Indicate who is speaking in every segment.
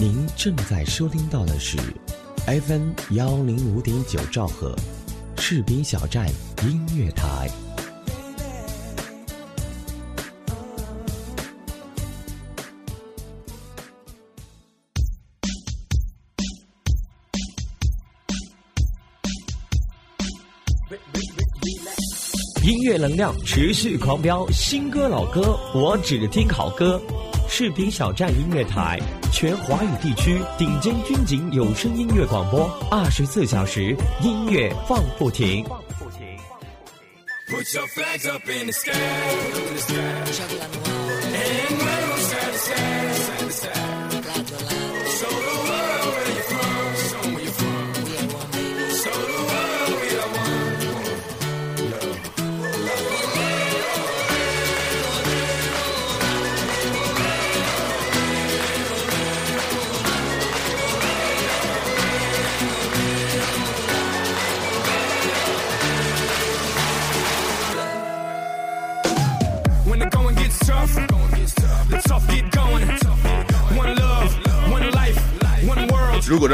Speaker 1: 您正在收听到的是 FM 幺零五点九兆赫，士兵小站音乐台。音乐能量持续狂飙，新歌老歌我只听好歌。视频小站音乐台，全华语地区顶尖军警有声音乐广播，二十四小时音乐放不停。
Speaker 2: Put your flags up in the sky.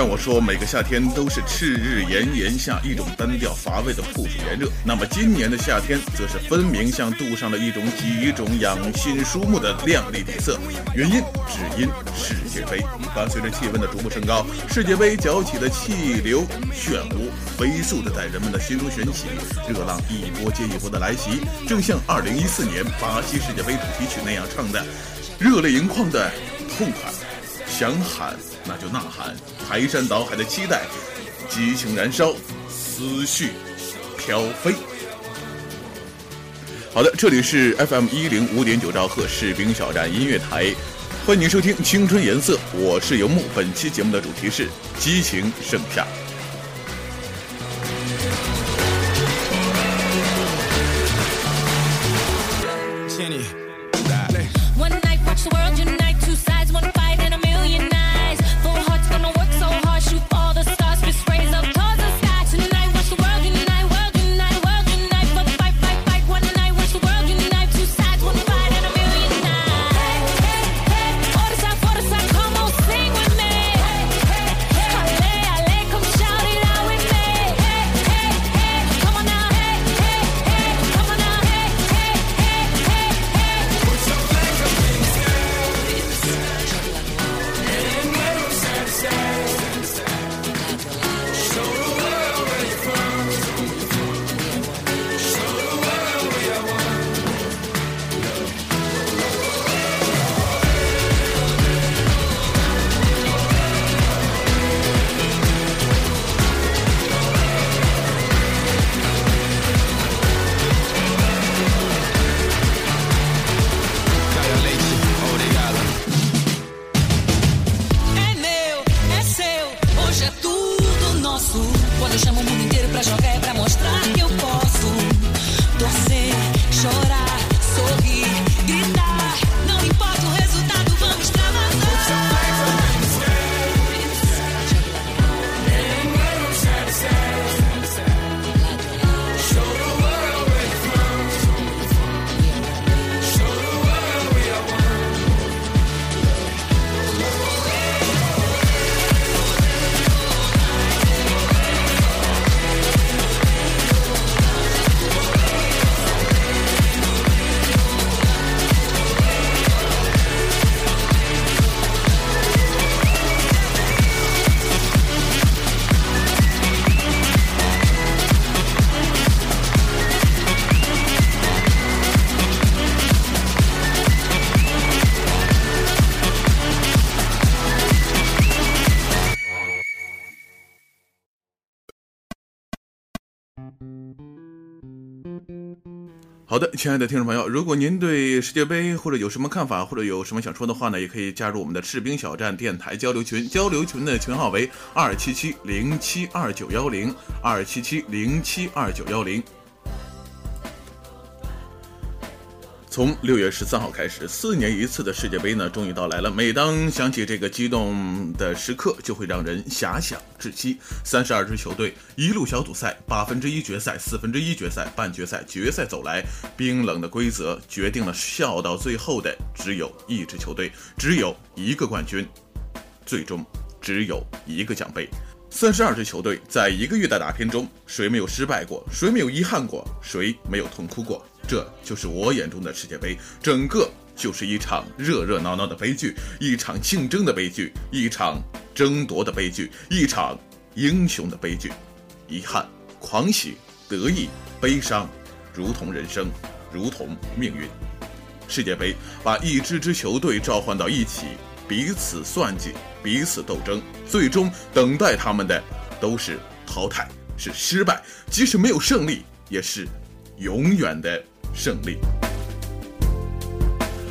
Speaker 3: 我说每个夏天都是赤日炎炎下一种单调乏味的酷暑炎热，那么今年的夏天则是分明像镀上了一种几种养心舒目的亮丽底色。原因只因世界杯。伴随着气温的逐步升高，世界杯搅起的气流漩涡，飞速的在人们的心中旋起，热浪一波接一波的来袭，正像2014年巴西世界杯主题曲那样唱的，热泪盈眶的痛快。想喊那就呐喊，排山倒海的期待，激情燃烧，思绪飘飞。好的，这里是 FM 一零五点九兆赫士兵小站音乐台，欢迎收听《青春颜色》，我是游牧。本期节目的主题是激情盛夏。好的，亲爱的听众朋友，如果您对世界杯或者有什么看法，或者有什么想说的话呢，也可以加入我们的士兵小站电台交流群，交流群的群号为二七七零七二九幺零二七七零七二九幺零。从六月十三号开始，四年一次的世界杯呢，终于到来了。每当想起这个激动的时刻，就会让人遐想窒息。三十二支球队，一路小组赛、八分之一决赛、四分之一决赛、半决赛、决赛走来，冰冷的规则决定了笑到最后的只有一支球队，只有一个冠军。最终只有一个奖杯。三十二支球队在一个月的打拼中，谁没有失败过？谁没有遗憾过？谁没有痛哭过？这就是我眼中的世界杯，整个就是一场热热闹闹的悲剧，一场竞争的悲剧，一场争夺的悲剧，一场英雄的悲剧。遗憾、狂喜、得意、悲伤，如同人生，如同命运。世界杯把一支支球队召唤到一起，彼此算计，彼此斗争，最终等待他们的都是淘汰，是失败。即使没有胜利，也是永远的胜利。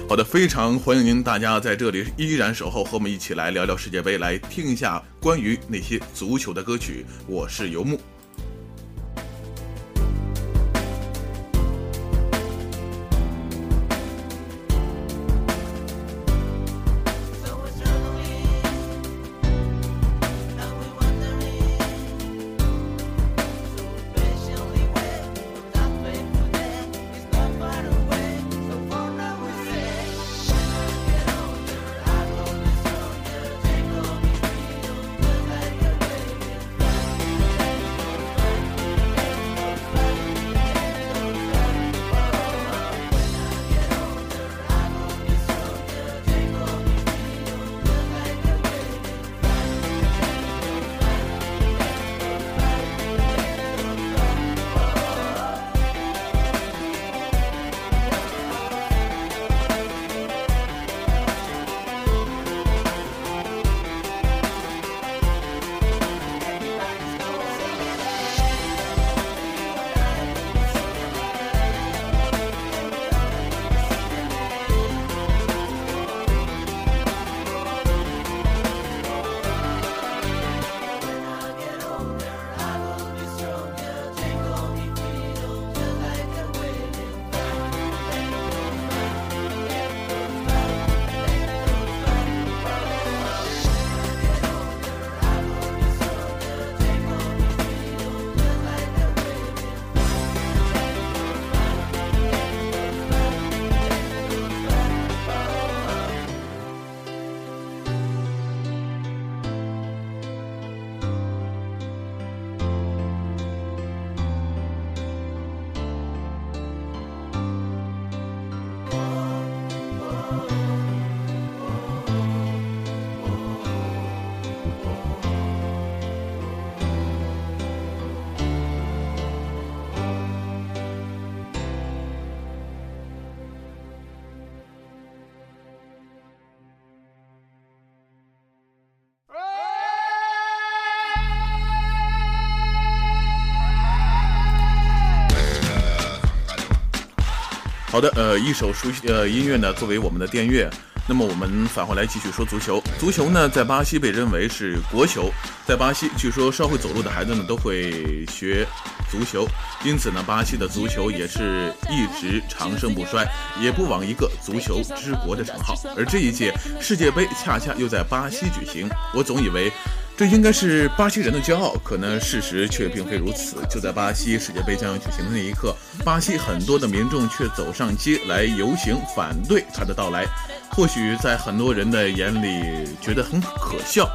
Speaker 3: 好的，非常欢迎您大家在这里依然守候，和我们一起来聊聊世界杯，来听一下关于那些足球的歌曲。我是游牧。好的，呃，一首熟悉呃音乐呢，作为我们的电乐。那么我们返回来继续说足球。足球呢，在巴西被认为是国球，在巴西，据说稍会走路的孩子呢都会学足球，因此呢，巴西的足球也是一直长盛不衰，也不枉一个足球之国的称号。而这一届世界杯恰恰又在巴西举行，我总以为。这应该是巴西人的骄傲，可能事实却并非如此。就在巴西世界杯将要举行的那一刻，巴西很多的民众却走上街来游行，反对他的到来。或许在很多人的眼里觉得很可笑，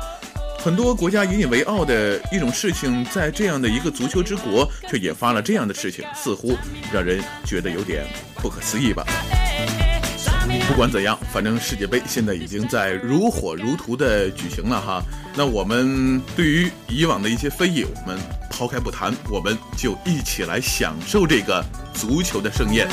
Speaker 3: 很多国家引以为傲的一种事情，在这样的一个足球之国，却引发了这样的事情，似乎让人觉得有点不可思议吧。不管怎样，反正世界杯现在已经在如火如荼的举行了哈。那我们对于以往的一些非议，我们抛开不谈，我们就一起来享受这个足球的盛宴。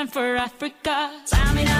Speaker 4: Time for Africa.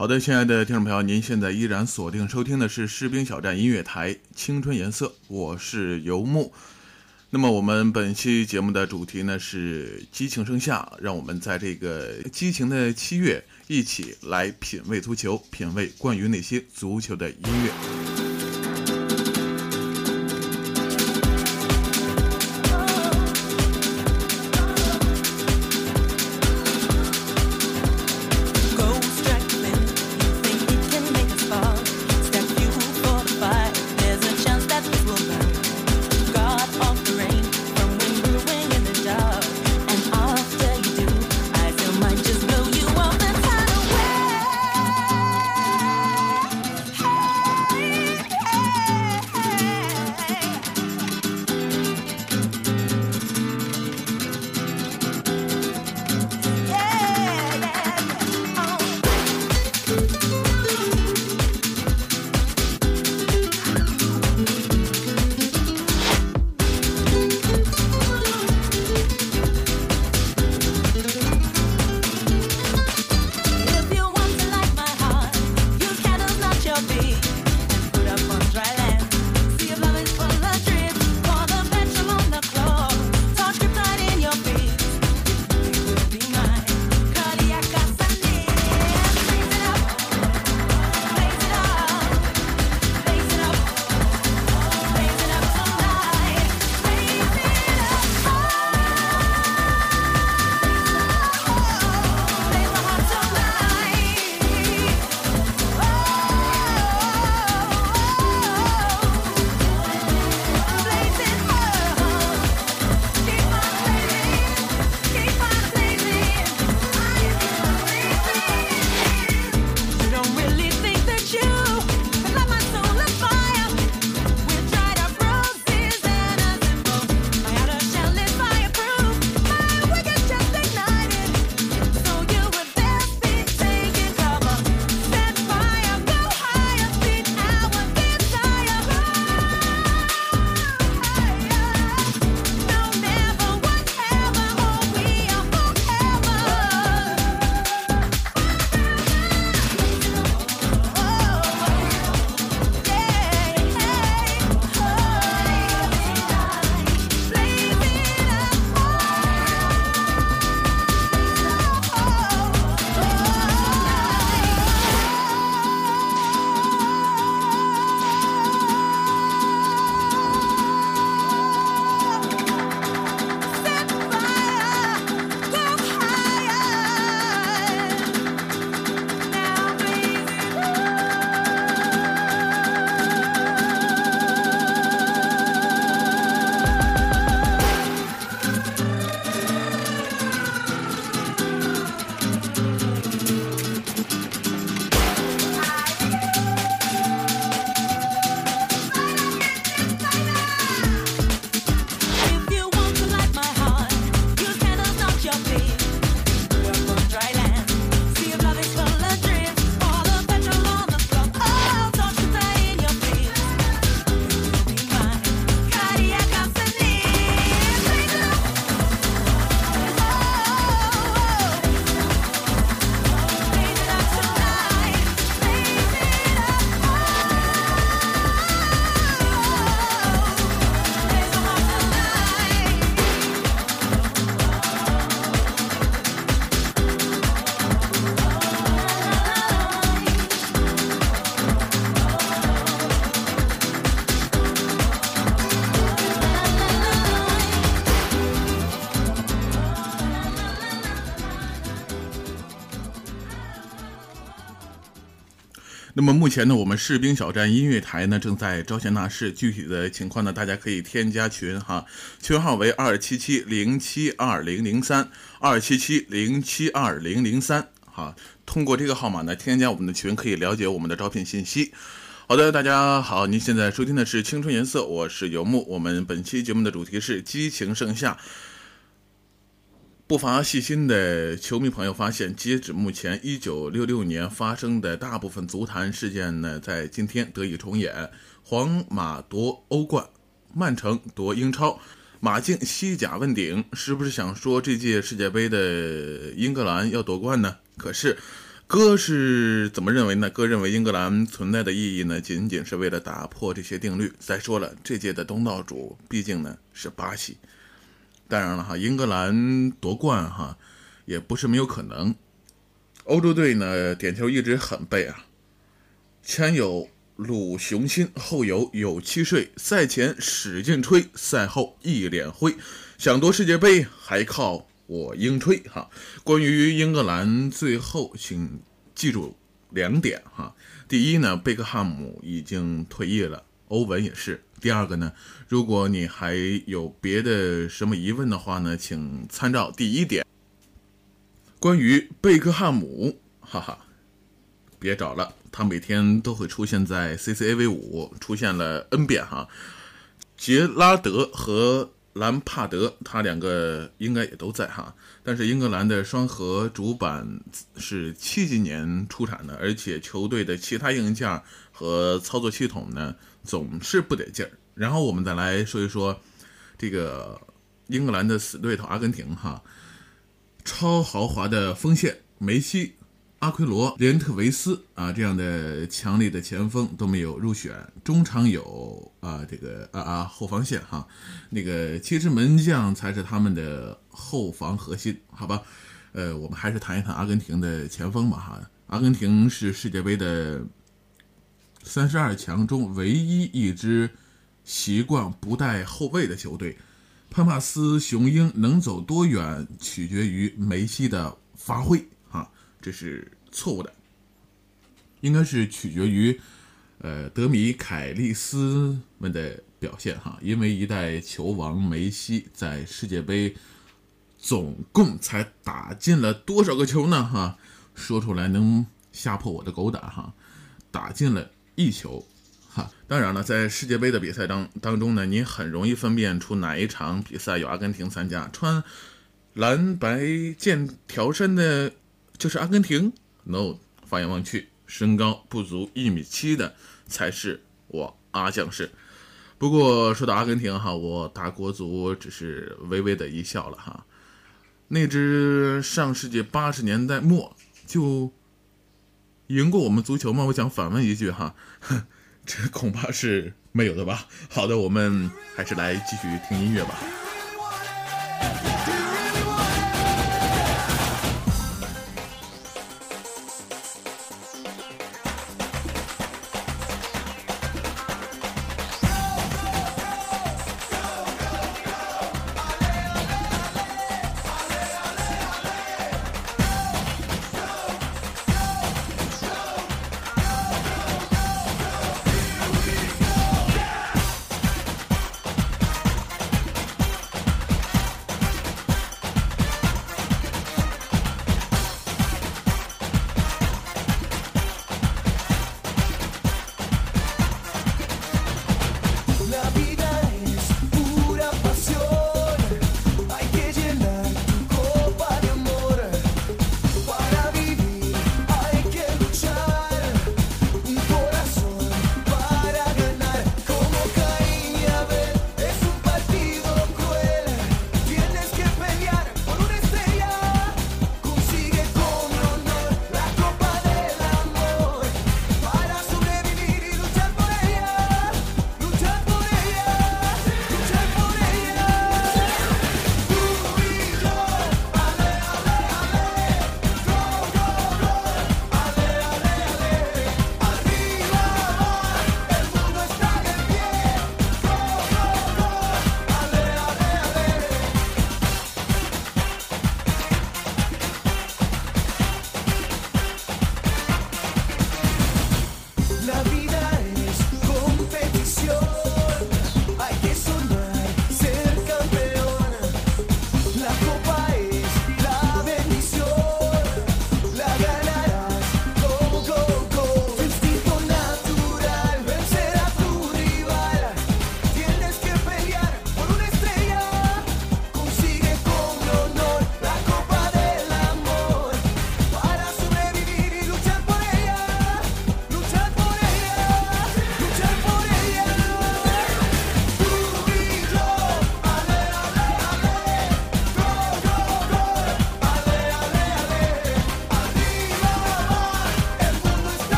Speaker 3: 好的，亲爱的听众朋友，您现在依然锁定收听的是士兵小站音乐台《青春颜色》，我是游牧。那么我们本期节目的主题呢是激情盛夏，让我们在这个激情的七月，一起来品味足球，品味关于那些足球的音乐。目前呢，我们士兵小站音乐台呢正在招贤纳士，具体的情况呢，大家可以添加群哈，群号为二七七零七二零零三二七七零七二零零三哈，通过这个号码呢，添加我们的群，可以了解我们的招聘信息。好的，大家好，您现在收听的是《青春颜色》，我是游牧。我们本期节目的主题是激情盛夏。不乏细心的球迷朋友发现，截止目前，一九六六年发生的大部分足坛事件呢，在今天得以重演。皇马夺欧冠，曼城夺英超，马竞西甲问鼎，是不是想说这届世界杯的英格兰要夺冠呢？可是，哥是怎么认为呢？哥认为英格兰存在的意义呢，仅仅是为了打破这些定律。再说了，这届的东道主毕竟呢是巴西。当然了哈，英格兰夺冠哈也不是没有可能。欧洲队呢点球一直很背啊，前有鲁雄心，后有有七岁，赛前使劲吹，赛后一脸灰，想夺世界杯还靠我英吹哈。关于英格兰，最后请记住两点哈。第一呢，贝克汉姆已经退役了，欧文也是。第二个呢，如果你还有别的什么疑问的话呢，请参照第一点。关于贝克汉姆，哈哈，别找了，他每天都会出现在 CCAV 五，出现了 N 遍哈。杰拉德和兰帕德，他两个应该也都在哈。但是英格兰的双核主板是七几年出产的，而且球队的其他硬件和操作系统呢？总是不得劲儿。然后我们再来说一说这个英格兰的死对头阿根廷哈，超豪华的锋线梅西、阿奎罗、连特维斯啊这样的强力的前锋都没有入选，中场有啊这个啊啊后防线哈，那个七支门将才是他们的后防核心，好吧？呃，我们还是谈一谈阿根廷的前锋吧哈。阿根廷是世界杯的。三十二强中唯一一支习惯不带后卫的球队，潘帕斯雄鹰能走多远取决于梅西的发挥，哈，这是错误的，应该是取决于呃德米凯利斯们的表现，哈，因为一代球王梅西在世界杯总共才打进了多少个球呢？哈，说出来能吓破我的狗胆，哈，打进了。一球，哈，当然了，在世界杯的比赛当当中呢，你很容易分辨出哪一场比赛有阿根廷参加。穿蓝白剑条衫的，就是阿根廷？No，放眼望去，身高不足一米七的才是我阿将士。不过说到阿根廷哈，我大国足只是微微的一笑了哈。那支上世纪八十年代末就。赢过我们足球吗？我想反问一句哈，这恐怕是没有的吧。好的，我们还是来继续听音乐吧。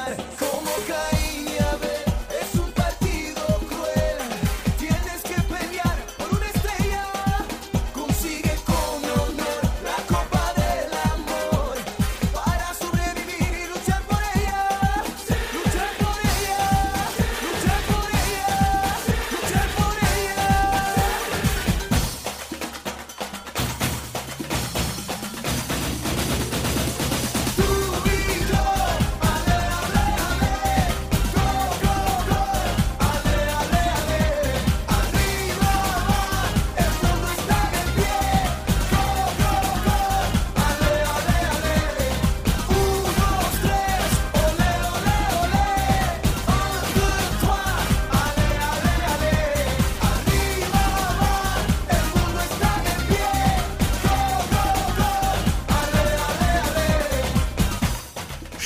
Speaker 2: なる細かい。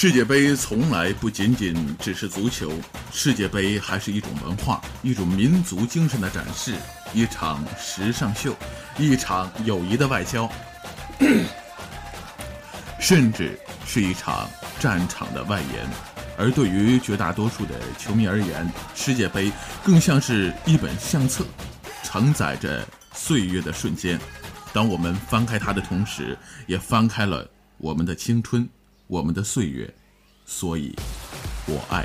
Speaker 3: 世界杯从来不仅仅只是足球，世界杯还是一种文化，一种民族精神的展示，一场时尚秀，一场友谊的外交，甚至是一场战场的外延。而对于绝大多数的球迷而言，世界杯更像是一本相册，承载着岁月的瞬间。当我们翻开它的同时，也翻开了我们的青春，我们的岁月。所以，我爱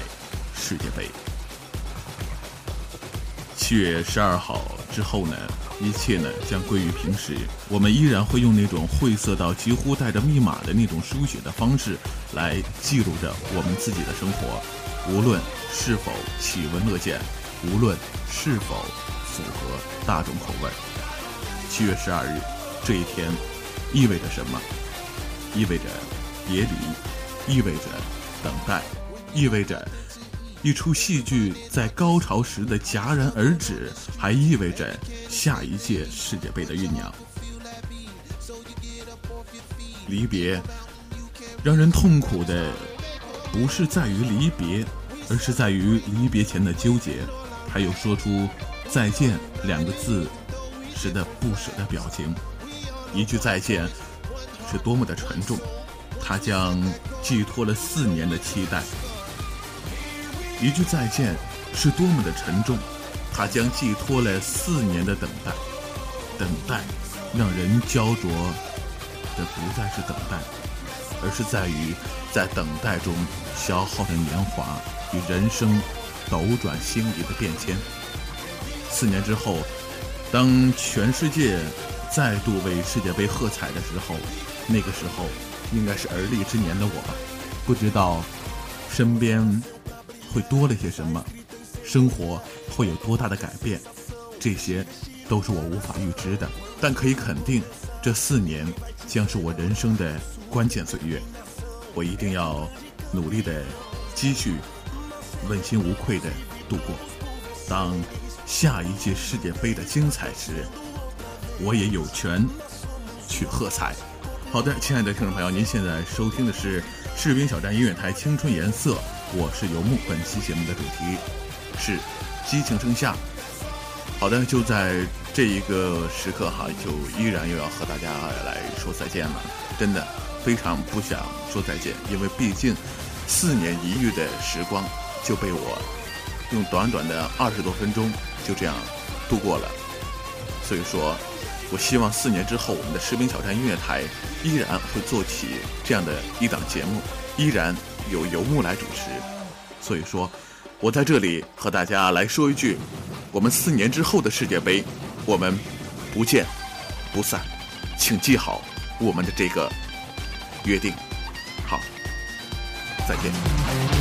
Speaker 3: 世界杯。七月十二号之后呢，一切呢将归于平时。我们依然会用那种晦涩到几乎带着密码的那种书写的方式来记录着我们自己的生活，无论是否喜闻乐见，无论是否符合大众口味。七月十二日这一天意味着什么？意味着别离，意味着等待，意味着一出戏剧在高潮时的戛然而止，还意味着下一届世界杯的酝酿。离别，让人痛苦的不是在于离别，而是在于离别前的纠结，还有说出“再见”两个字时的不舍的表情。一句再见是多么的沉重，它将寄托了四年的期待。一句再见是多么的沉重，它将寄托了四年的等待。等待让人焦灼的不再是等待，而是在于在等待中消耗的年华与人生斗转星移的变迁。四年之后，当全世界再度为世界杯喝彩的时候，那个时候应该是而立之年的我吧，不知道身边会多了些什么，生活会有多大的改变，这些都是我无法预知的。但可以肯定，这四年将是我人生的关键岁月，我一定要努力的积蓄，问心无愧的度过。当下一届世界杯的精彩时，我也有权去喝彩。好的，亲爱的听众朋友，您现在收听的是士兵小站音乐台《青春颜色》，我是游牧。本期节目的主题是激情盛夏。好的，就在这一个时刻哈，就依然又要和大家来说再见了。真的非常不想说再见，因为毕竟四年一遇的时光就被我用短短的二十多分钟就这样度过了。所以说，我希望四年之后，我们的士兵小站音乐台依然会做起这样的一档节目，依然由游牧来主持。所以说，我在这里和大家来说一句：我们四年之后的世界杯，我们不见不散，请记好我们的这个约定。好，再见。